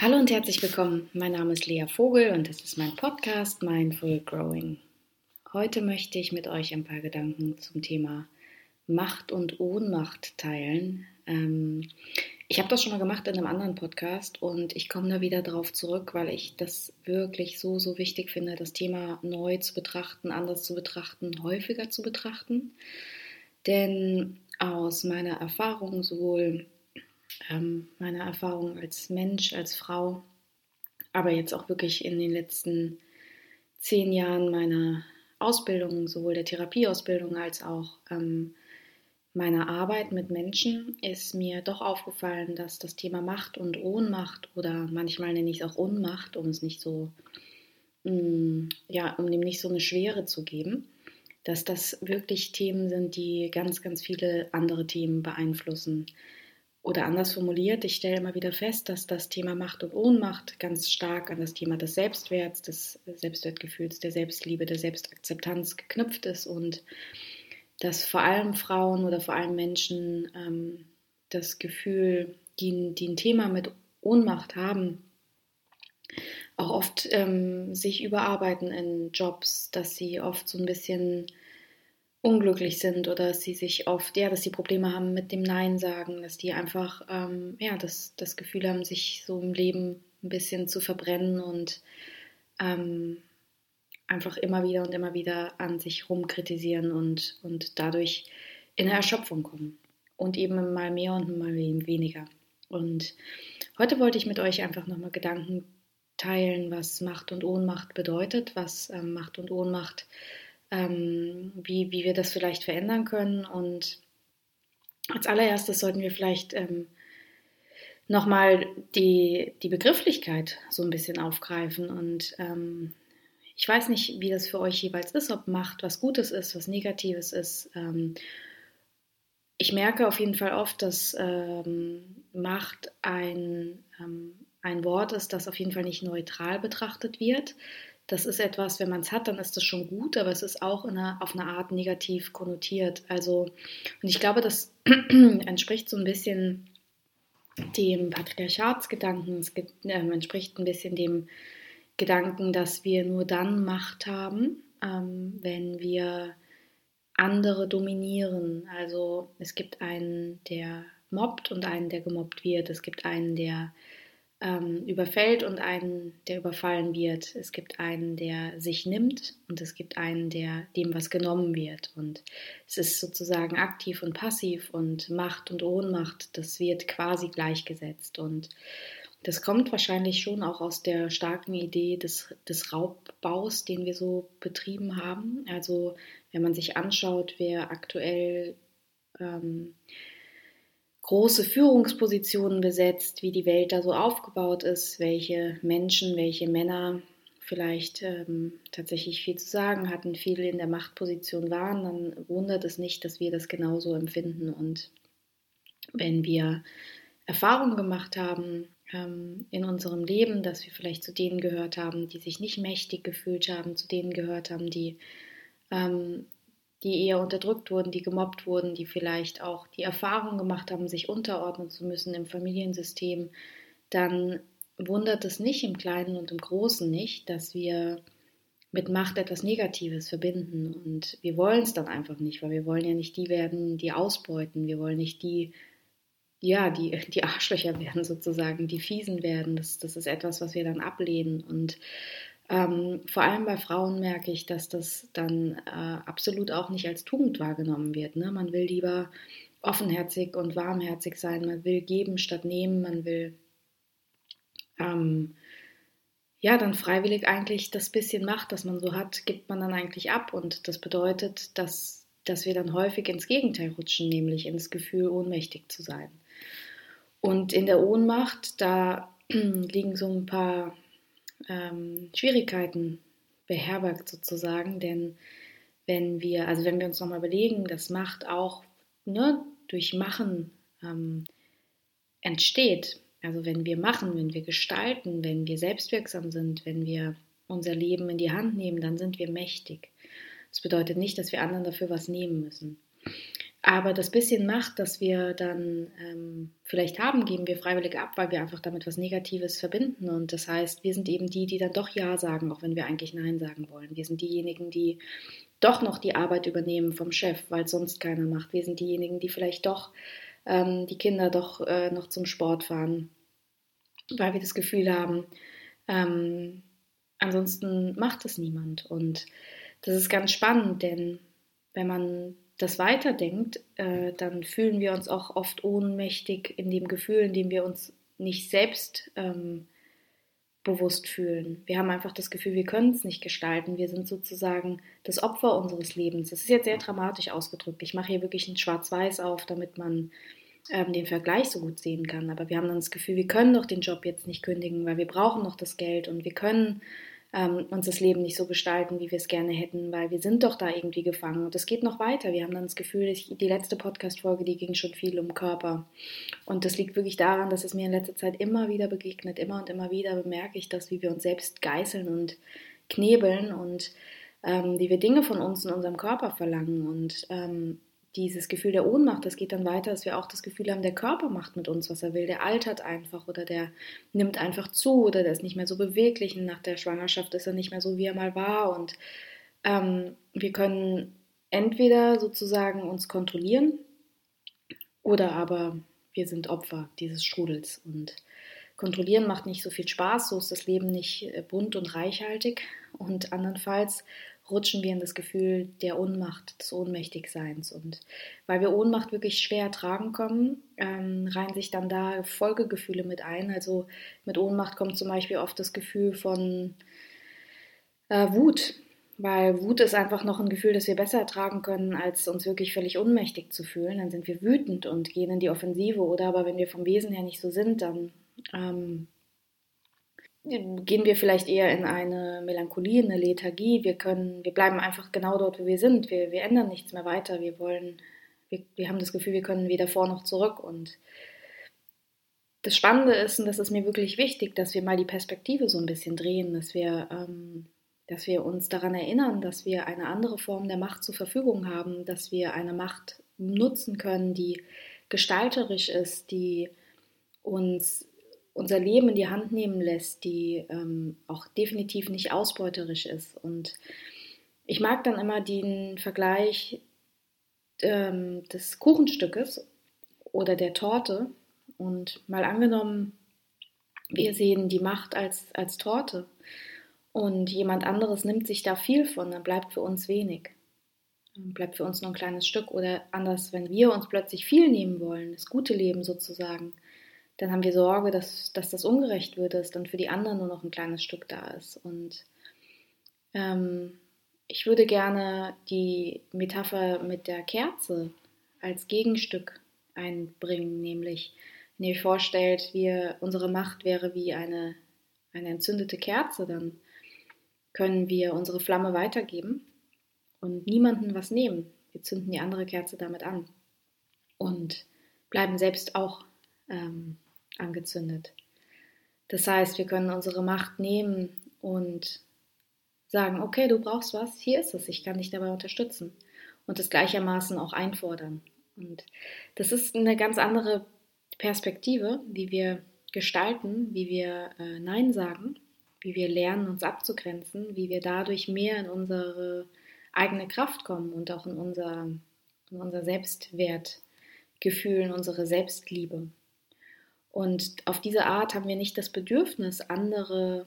Hallo und herzlich willkommen. Mein Name ist Lea Vogel und das ist mein Podcast Mindful Growing. Heute möchte ich mit euch ein paar Gedanken zum Thema Macht und Ohnmacht teilen. Ähm, ich habe das schon mal gemacht in einem anderen Podcast und ich komme da wieder drauf zurück, weil ich das wirklich so, so wichtig finde, das Thema neu zu betrachten, anders zu betrachten, häufiger zu betrachten. Denn aus meiner Erfahrung sowohl ähm, meiner Erfahrung als Mensch, als Frau, aber jetzt auch wirklich in den letzten zehn Jahren meiner Ausbildung, sowohl der Therapieausbildung als auch ähm, meiner Arbeit mit Menschen, ist mir doch aufgefallen, dass das Thema Macht und Ohnmacht oder manchmal nenne ich es auch Unmacht, um es nicht so, mh, mm, ja, um dem nicht so eine Schwere zu geben, dass das wirklich Themen sind, die ganz, ganz viele andere Themen beeinflussen. Oder anders formuliert, ich stelle immer wieder fest, dass das Thema Macht und Ohnmacht ganz stark an das Thema des Selbstwerts, des Selbstwertgefühls, der Selbstliebe, der Selbstakzeptanz geknüpft ist und dass vor allem Frauen oder vor allem Menschen ähm, das Gefühl, die, die ein Thema mit Ohnmacht haben, auch oft ähm, sich überarbeiten in Jobs, dass sie oft so ein bisschen unglücklich sind oder dass sie sich oft, ja, dass sie Probleme haben mit dem Nein sagen, dass die einfach, ähm, ja, das, das Gefühl haben, sich so im Leben ein bisschen zu verbrennen und ähm, einfach immer wieder und immer wieder an sich rumkritisieren und, und dadurch in eine Erschöpfung kommen. Und eben mal mehr und mal weniger. Und heute wollte ich mit euch einfach nochmal Gedanken teilen, was Macht und Ohnmacht bedeutet, was ähm, Macht und Ohnmacht bedeutet ähm, wie, wie wir das vielleicht verändern können. Und als allererstes sollten wir vielleicht ähm, nochmal die, die Begrifflichkeit so ein bisschen aufgreifen. Und ähm, ich weiß nicht, wie das für euch jeweils ist, ob Macht was Gutes ist, was Negatives ist. Ähm, ich merke auf jeden Fall oft, dass ähm, Macht ein, ähm, ein Wort ist, das auf jeden Fall nicht neutral betrachtet wird das ist etwas, wenn man es hat, dann ist das schon gut, aber es ist auch eine, auf eine Art negativ konnotiert. Also, und ich glaube, das entspricht so ein bisschen dem Patriarchatsgedanken, es äh, entspricht ein bisschen dem Gedanken, dass wir nur dann Macht haben, ähm, wenn wir andere dominieren. Also es gibt einen, der mobbt und einen, der gemobbt wird. Es gibt einen, der ähm, überfällt und einen, der überfallen wird. Es gibt einen, der sich nimmt und es gibt einen, der dem was genommen wird. Und es ist sozusagen aktiv und passiv und Macht und Ohnmacht, das wird quasi gleichgesetzt. Und das kommt wahrscheinlich schon auch aus der starken Idee des, des Raubbaus, den wir so betrieben haben. Also wenn man sich anschaut, wer aktuell ähm, große Führungspositionen besetzt, wie die Welt da so aufgebaut ist, welche Menschen, welche Männer vielleicht ähm, tatsächlich viel zu sagen hatten, viele in der Machtposition waren, dann wundert es nicht, dass wir das genauso empfinden. Und wenn wir Erfahrungen gemacht haben ähm, in unserem Leben, dass wir vielleicht zu denen gehört haben, die sich nicht mächtig gefühlt haben, zu denen gehört haben, die ähm, die eher unterdrückt wurden, die gemobbt wurden, die vielleicht auch die Erfahrung gemacht haben, sich unterordnen zu müssen im Familiensystem, dann wundert es nicht im Kleinen und im Großen nicht, dass wir mit Macht etwas Negatives verbinden. Und wir wollen es dann einfach nicht, weil wir wollen ja nicht die werden, die ausbeuten. Wir wollen nicht die, ja, die, die Arschlöcher werden sozusagen, die Fiesen werden. Das, das ist etwas, was wir dann ablehnen. Und ähm, vor allem bei Frauen merke ich, dass das dann äh, absolut auch nicht als Tugend wahrgenommen wird. Ne? Man will lieber offenherzig und warmherzig sein, man will geben statt nehmen, man will ähm, ja dann freiwillig eigentlich das bisschen Macht, das man so hat, gibt man dann eigentlich ab. Und das bedeutet, dass, dass wir dann häufig ins Gegenteil rutschen, nämlich ins Gefühl, ohnmächtig zu sein. Und in der Ohnmacht, da liegen so ein paar ähm, Schwierigkeiten beherbergt sozusagen, denn wenn wir, also wenn wir uns nochmal überlegen, das Macht auch nur durch Machen ähm, entsteht. Also wenn wir machen, wenn wir gestalten, wenn wir selbstwirksam sind, wenn wir unser Leben in die Hand nehmen, dann sind wir mächtig. Das bedeutet nicht, dass wir anderen dafür was nehmen müssen. Aber das bisschen Macht, das wir dann ähm, vielleicht haben, geben wir freiwillig ab, weil wir einfach damit was Negatives verbinden. Und das heißt, wir sind eben die, die dann doch Ja sagen, auch wenn wir eigentlich Nein sagen wollen. Wir sind diejenigen, die doch noch die Arbeit übernehmen vom Chef, weil sonst keiner macht. Wir sind diejenigen, die vielleicht doch ähm, die Kinder doch äh, noch zum Sport fahren, weil wir das Gefühl haben, ähm, ansonsten macht es niemand. Und das ist ganz spannend, denn wenn man das weiterdenkt, äh, dann fühlen wir uns auch oft ohnmächtig in dem Gefühl, in dem wir uns nicht selbst ähm, bewusst fühlen. Wir haben einfach das Gefühl, wir können es nicht gestalten. Wir sind sozusagen das Opfer unseres Lebens. Das ist jetzt sehr dramatisch ausgedrückt. Ich mache hier wirklich ein Schwarz-Weiß auf, damit man ähm, den Vergleich so gut sehen kann. Aber wir haben dann das Gefühl, wir können doch den Job jetzt nicht kündigen, weil wir brauchen noch das Geld und wir können ähm, uns das Leben nicht so gestalten, wie wir es gerne hätten, weil wir sind doch da irgendwie gefangen. Und es geht noch weiter. Wir haben dann das Gefühl, ich, die letzte Podcast-Folge, die ging schon viel um Körper. Und das liegt wirklich daran, dass es mir in letzter Zeit immer wieder begegnet. Immer und immer wieder bemerke ich das, wie wir uns selbst geißeln und knebeln und ähm, wie wir Dinge von uns in unserem Körper verlangen. Und ähm, dieses Gefühl der Ohnmacht, das geht dann weiter, dass wir auch das Gefühl haben, der Körper macht mit uns, was er will. Der altert einfach oder der nimmt einfach zu oder der ist nicht mehr so beweglich. Und nach der Schwangerschaft ist er nicht mehr so, wie er mal war. Und ähm, wir können entweder sozusagen uns kontrollieren oder aber wir sind Opfer dieses Strudels. Und kontrollieren macht nicht so viel Spaß, so ist das Leben nicht äh, bunt und reichhaltig. Und andernfalls rutschen wir in das Gefühl der Ohnmacht, des Ohnmächtigseins. Und weil wir Ohnmacht wirklich schwer ertragen können, ähm, reihen sich dann da Folgegefühle mit ein. Also mit Ohnmacht kommt zum Beispiel oft das Gefühl von äh, Wut. Weil Wut ist einfach noch ein Gefühl, das wir besser ertragen können, als uns wirklich völlig ohnmächtig zu fühlen. Dann sind wir wütend und gehen in die Offensive. Oder aber wenn wir vom Wesen her nicht so sind, dann ähm, gehen wir vielleicht eher in eine Melancholie, in eine Lethargie. Wir können, wir bleiben einfach genau dort, wo wir sind. Wir, wir ändern nichts mehr weiter. Wir wollen, wir, wir haben das Gefühl, wir können weder vor noch zurück. Und das Spannende ist, und das ist mir wirklich wichtig, dass wir mal die Perspektive so ein bisschen drehen, dass wir, ähm, dass wir uns daran erinnern, dass wir eine andere Form der Macht zur Verfügung haben, dass wir eine Macht nutzen können, die gestalterisch ist, die uns unser Leben in die Hand nehmen lässt, die ähm, auch definitiv nicht ausbeuterisch ist. Und ich mag dann immer den Vergleich ähm, des Kuchenstückes oder der Torte. Und mal angenommen, wir sehen die Macht als, als Torte und jemand anderes nimmt sich da viel von, dann bleibt für uns wenig. Dann bleibt für uns nur ein kleines Stück. Oder anders, wenn wir uns plötzlich viel nehmen wollen, das gute Leben sozusagen, dann haben wir Sorge, dass, dass das ungerecht wird, dass dann für die anderen nur noch ein kleines Stück da ist. Und ähm, ich würde gerne die Metapher mit der Kerze als Gegenstück einbringen, nämlich wenn ihr euch vorstellt, wir, unsere Macht wäre wie eine, eine entzündete Kerze, dann können wir unsere Flamme weitergeben und niemanden was nehmen. Wir zünden die andere Kerze damit an und bleiben selbst auch ähm, angezündet. Das heißt, wir können unsere Macht nehmen und sagen, okay, du brauchst was, hier ist es, ich kann dich dabei unterstützen und es gleichermaßen auch einfordern. Und das ist eine ganz andere Perspektive, wie wir gestalten, wie wir äh, Nein sagen, wie wir lernen, uns abzugrenzen, wie wir dadurch mehr in unsere eigene Kraft kommen und auch in unser, in unser Selbstwertgefühl, in unsere Selbstliebe. Und auf diese Art haben wir nicht das Bedürfnis, andere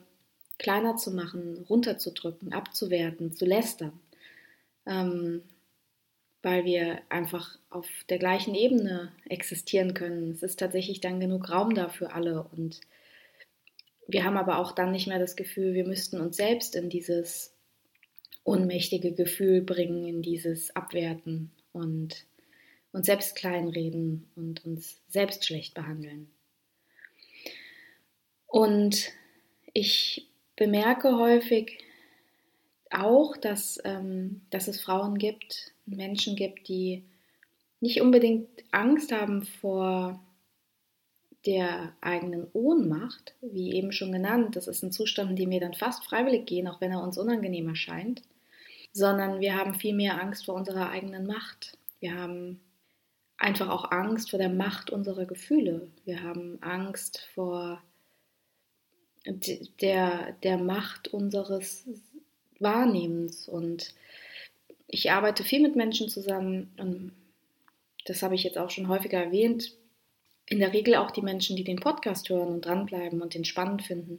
kleiner zu machen, runterzudrücken, abzuwerten, zu lästern, ähm, weil wir einfach auf der gleichen Ebene existieren können. Es ist tatsächlich dann genug Raum da für alle und wir haben aber auch dann nicht mehr das Gefühl, wir müssten uns selbst in dieses ohnmächtige Gefühl bringen, in dieses Abwerten und uns selbst kleinreden und uns selbst schlecht behandeln. Und ich bemerke häufig auch, dass, ähm, dass es Frauen gibt, Menschen gibt, die nicht unbedingt Angst haben vor der eigenen Ohnmacht, wie eben schon genannt. Das ist ein Zustand, in dem wir dann fast freiwillig gehen, auch wenn er uns unangenehm erscheint, sondern wir haben viel mehr Angst vor unserer eigenen Macht. Wir haben einfach auch Angst vor der Macht unserer Gefühle. Wir haben Angst vor der, der Macht unseres Wahrnehmens. Und ich arbeite viel mit Menschen zusammen und das habe ich jetzt auch schon häufiger erwähnt. In der Regel auch die Menschen, die den Podcast hören und dranbleiben und den spannend finden.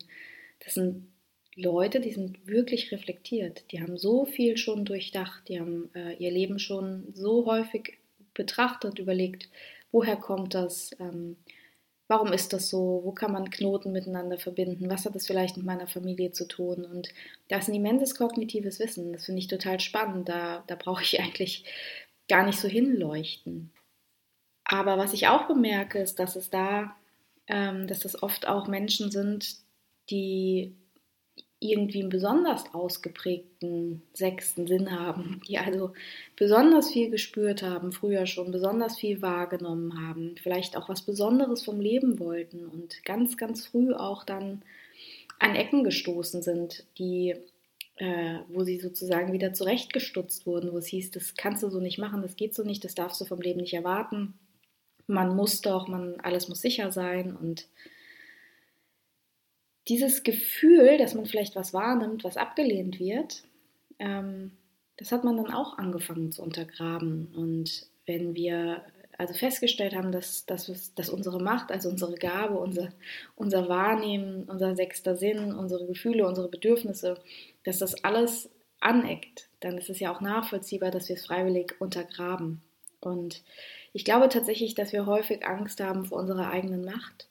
Das sind Leute, die sind wirklich reflektiert. Die haben so viel schon durchdacht, die haben äh, ihr Leben schon so häufig betrachtet, überlegt, woher kommt das, ähm, warum ist das so, wo kann man Knoten miteinander verbinden, was hat das vielleicht mit meiner Familie zu tun. Und da ist ein immenses kognitives Wissen, das finde ich total spannend, da, da brauche ich eigentlich gar nicht so hinleuchten. Aber was ich auch bemerke, ist, dass es da, ähm, dass das oft auch Menschen sind, die irgendwie einen besonders ausgeprägten sechsten Sinn haben, die also besonders viel gespürt haben, früher schon besonders viel wahrgenommen haben, vielleicht auch was Besonderes vom Leben wollten und ganz, ganz früh auch dann an Ecken gestoßen sind, die, äh, wo sie sozusagen wieder zurechtgestutzt wurden, wo es hieß, das kannst du so nicht machen, das geht so nicht, das darfst du vom Leben nicht erwarten. Man muss doch, man, alles muss sicher sein und dieses Gefühl, dass man vielleicht was wahrnimmt, was abgelehnt wird, ähm, das hat man dann auch angefangen zu untergraben. Und wenn wir also festgestellt haben, dass, dass, dass unsere Macht, also unsere Gabe, unser, unser Wahrnehmen, unser sechster Sinn, unsere Gefühle, unsere Bedürfnisse, dass das alles aneckt, dann ist es ja auch nachvollziehbar, dass wir es freiwillig untergraben. Und ich glaube tatsächlich, dass wir häufig Angst haben vor unserer eigenen Macht.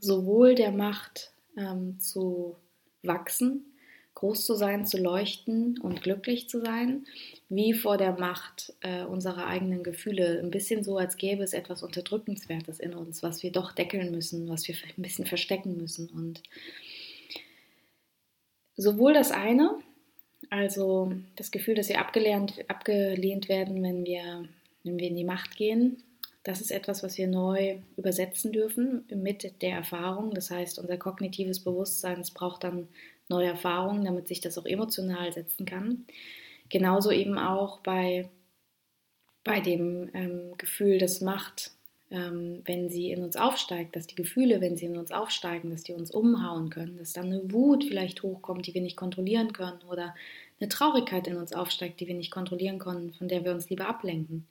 Sowohl der Macht ähm, zu wachsen, groß zu sein, zu leuchten und glücklich zu sein, wie vor der Macht äh, unserer eigenen Gefühle. Ein bisschen so, als gäbe es etwas Unterdrückenswertes in uns, was wir doch deckeln müssen, was wir ein bisschen verstecken müssen. Und sowohl das eine, also das Gefühl, dass wir abgelehnt, abgelehnt werden, wenn wir, wenn wir in die Macht gehen, das ist etwas, was wir neu übersetzen dürfen mit der Erfahrung. Das heißt, unser kognitives Bewusstsein braucht dann neue Erfahrungen, damit sich das auch emotional setzen kann. Genauso eben auch bei, bei dem ähm, Gefühl des Macht, ähm, wenn sie in uns aufsteigt, dass die Gefühle, wenn sie in uns aufsteigen, dass die uns umhauen können, dass dann eine Wut vielleicht hochkommt, die wir nicht kontrollieren können oder eine Traurigkeit in uns aufsteigt, die wir nicht kontrollieren können, von der wir uns lieber ablenken.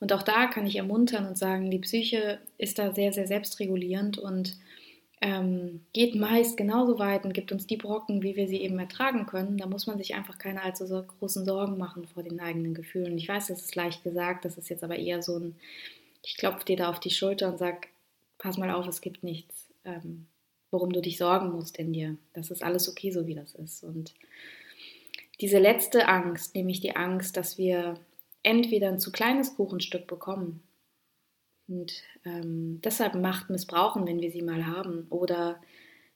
Und auch da kann ich ermuntern und sagen, die Psyche ist da sehr, sehr selbstregulierend und ähm, geht meist genauso weit und gibt uns die Brocken, wie wir sie eben ertragen können. Da muss man sich einfach keine allzu großen Sorgen machen vor den eigenen Gefühlen. Ich weiß, das ist leicht gesagt, das ist jetzt aber eher so ein, ich klopfe dir da auf die Schulter und sage, pass mal auf, es gibt nichts, ähm, worum du dich sorgen musst in dir. Das ist alles okay, so wie das ist. Und diese letzte Angst, nämlich die Angst, dass wir entweder ein zu kleines Kuchenstück bekommen. Und ähm, deshalb Macht missbrauchen, wenn wir sie mal haben, oder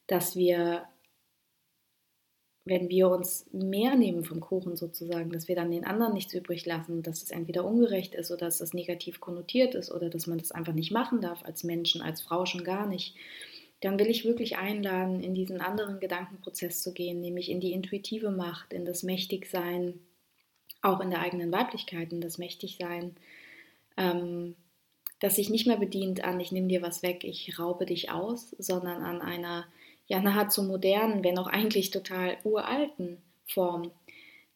dass wir, wenn wir uns mehr nehmen vom Kuchen sozusagen, dass wir dann den anderen nichts übrig lassen, dass es entweder ungerecht ist oder dass es negativ konnotiert ist oder dass man das einfach nicht machen darf als Menschen, als Frau schon gar nicht, dann will ich wirklich einladen, in diesen anderen Gedankenprozess zu gehen, nämlich in die intuitive Macht, in das Mächtigsein, auch in der eigenen Weiblichkeit, in das Mächtigsein, ähm, das sich nicht mehr bedient an, ich nehme dir was weg, ich raube dich aus, sondern an einer ja nahezu modernen, wenn auch eigentlich total uralten Form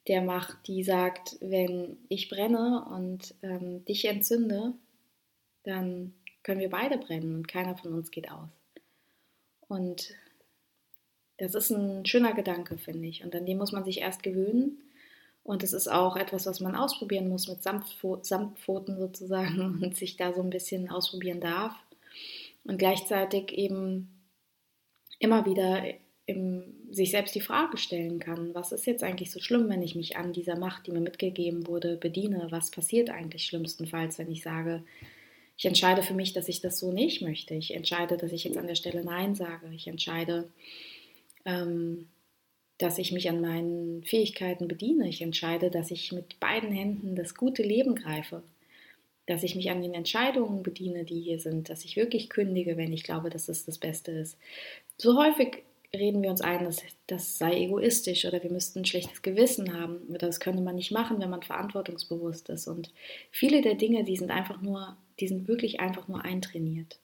der Macht, die sagt, wenn ich brenne und ähm, dich entzünde, dann können wir beide brennen und keiner von uns geht aus. Und das ist ein schöner Gedanke, finde ich. Und an dem muss man sich erst gewöhnen. Und es ist auch etwas, was man ausprobieren muss mit Samtpfoten sozusagen und sich da so ein bisschen ausprobieren darf. Und gleichzeitig eben immer wieder im, sich selbst die Frage stellen kann, was ist jetzt eigentlich so schlimm, wenn ich mich an dieser Macht, die mir mitgegeben wurde, bediene? Was passiert eigentlich schlimmstenfalls, wenn ich sage, ich entscheide für mich, dass ich das so nicht möchte. Ich entscheide, dass ich jetzt an der Stelle Nein sage. Ich entscheide, ähm, dass ich mich an meinen Fähigkeiten bediene. Ich entscheide, dass ich mit beiden Händen das gute Leben greife. Dass ich mich an den Entscheidungen bediene, die hier sind. Dass ich wirklich kündige, wenn ich glaube, dass es das Beste ist. So häufig reden wir uns ein, dass das sei egoistisch oder wir müssten ein schlechtes Gewissen haben oder das könnte man nicht machen, wenn man verantwortungsbewusst ist. Und viele der Dinge, die sind einfach nur, die sind wirklich einfach nur eintrainiert.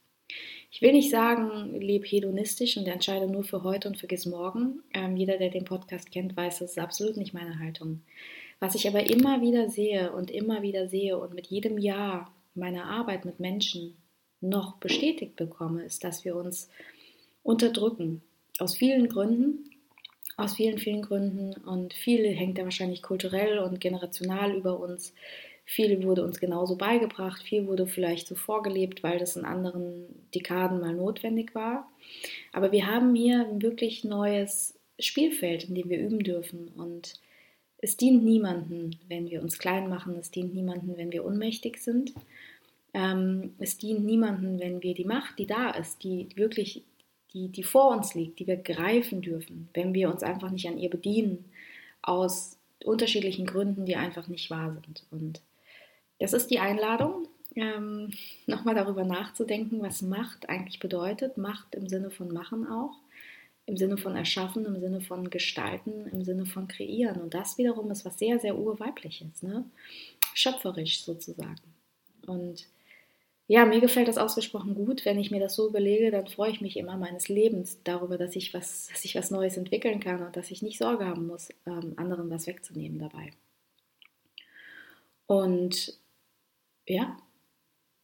Ich will nicht sagen, lebe hedonistisch und entscheide nur für heute und vergiss morgen. Ähm, jeder, der den Podcast kennt, weiß, das ist absolut nicht meine Haltung. Was ich aber immer wieder sehe und immer wieder sehe und mit jedem Jahr meiner Arbeit mit Menschen noch bestätigt bekomme, ist, dass wir uns unterdrücken. Aus vielen Gründen, aus vielen, vielen Gründen. Und viel hängt ja wahrscheinlich kulturell und generational über uns. Viel wurde uns genauso beigebracht, viel wurde vielleicht so vorgelebt, weil das in anderen Dekaden mal notwendig war. Aber wir haben hier ein wirklich neues Spielfeld, in dem wir üben dürfen. Und es dient niemanden, wenn wir uns klein machen. Es dient niemanden, wenn wir ohnmächtig sind. Ähm, es dient niemanden, wenn wir die Macht, die da ist, die wirklich, die, die vor uns liegt, die wir greifen dürfen, wenn wir uns einfach nicht an ihr bedienen, aus unterschiedlichen Gründen, die einfach nicht wahr sind. Und das ist die Einladung, ähm, nochmal darüber nachzudenken, was Macht eigentlich bedeutet. Macht im Sinne von Machen auch, im Sinne von Erschaffen, im Sinne von Gestalten, im Sinne von Kreieren. Und das wiederum ist was sehr, sehr urweibliches, ne? schöpferisch sozusagen. Und ja, mir gefällt das ausgesprochen gut. Wenn ich mir das so überlege, dann freue ich mich immer meines Lebens darüber, dass ich was, dass ich was Neues entwickeln kann und dass ich nicht Sorge haben muss, ähm, anderen was wegzunehmen dabei. Und ja,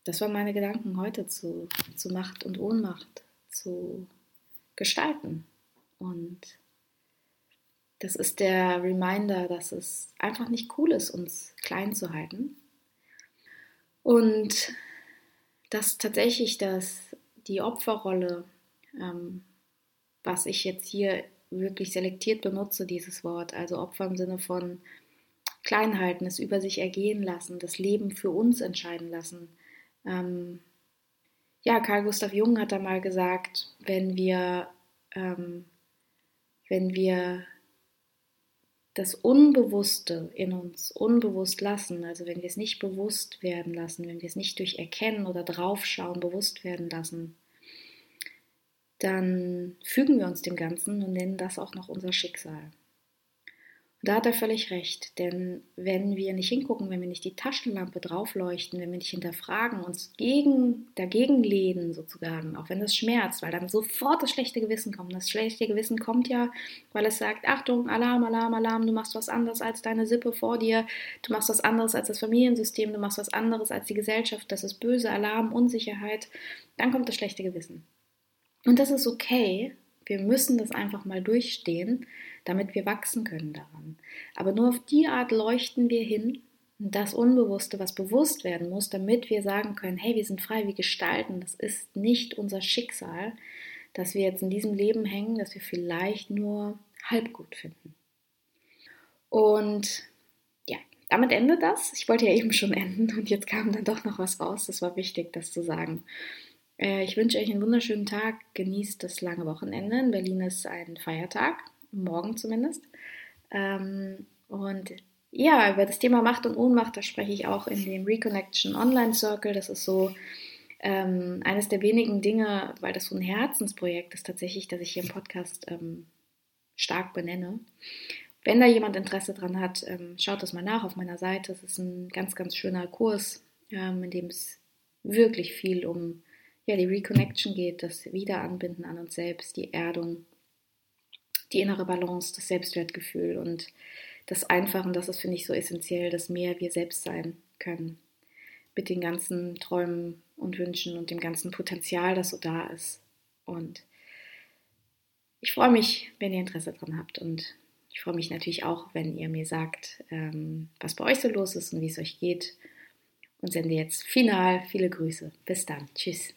das waren meine Gedanken heute zu, zu Macht und Ohnmacht, zu gestalten. Und das ist der Reminder, dass es einfach nicht cool ist, uns klein zu halten. Und dass tatsächlich das, die Opferrolle, ähm, was ich jetzt hier wirklich selektiert benutze, dieses Wort, also Opfer im Sinne von Kleinhalten, es über sich ergehen lassen, das Leben für uns entscheiden lassen. Ähm, ja, Carl Gustav Jung hat da mal gesagt, wenn wir, ähm, wenn wir das Unbewusste in uns unbewusst lassen, also wenn wir es nicht bewusst werden lassen, wenn wir es nicht durch Erkennen oder Draufschauen bewusst werden lassen, dann fügen wir uns dem Ganzen und nennen das auch noch unser Schicksal. Da hat er völlig recht, denn wenn wir nicht hingucken, wenn wir nicht die Taschenlampe draufleuchten, wenn wir nicht hinterfragen, uns gegen, dagegen lehnen sozusagen, auch wenn das schmerzt, weil dann sofort das schlechte Gewissen kommt. Das schlechte Gewissen kommt ja, weil es sagt, Achtung, Alarm, Alarm, Alarm, du machst was anderes als deine Sippe vor dir, du machst was anderes als das Familiensystem, du machst was anderes als die Gesellschaft, das ist böse, Alarm, Unsicherheit, dann kommt das schlechte Gewissen. Und das ist okay, wir müssen das einfach mal durchstehen, damit wir wachsen können daran. Aber nur auf die Art leuchten wir hin, das Unbewusste, was bewusst werden muss, damit wir sagen können, hey, wir sind frei, wir gestalten, das ist nicht unser Schicksal, dass wir jetzt in diesem Leben hängen, das wir vielleicht nur halb gut finden. Und ja, damit endet das. Ich wollte ja eben schon enden und jetzt kam dann doch noch was raus. Das war wichtig, das zu sagen. Äh, ich wünsche euch einen wunderschönen Tag. Genießt das lange Wochenende. In Berlin ist ein Feiertag, morgen zumindest. Ähm, und ja, über das Thema Macht und Ohnmacht, da spreche ich auch in dem Reconnection Online Circle. Das ist so ähm, eines der wenigen Dinge, weil das so ein Herzensprojekt ist tatsächlich, dass ich hier im Podcast ähm, stark benenne. Wenn da jemand Interesse dran hat, schaut das mal nach auf meiner Seite. Es ist ein ganz, ganz schöner Kurs, in dem es wirklich viel um ja, die Reconnection geht, das Wiederanbinden an uns selbst, die Erdung, die innere Balance, das Selbstwertgefühl und das Einfache, das ist, finde ich, so essentiell, dass mehr wir selbst sein können. Mit den ganzen Träumen und Wünschen und dem ganzen Potenzial, das so da ist. Und ich freue mich, wenn ihr Interesse dran habt. Und ich freue mich natürlich auch, wenn ihr mir sagt, ähm, was bei euch so los ist und wie es euch geht. Und sende jetzt final viele Grüße. Bis dann. Tschüss.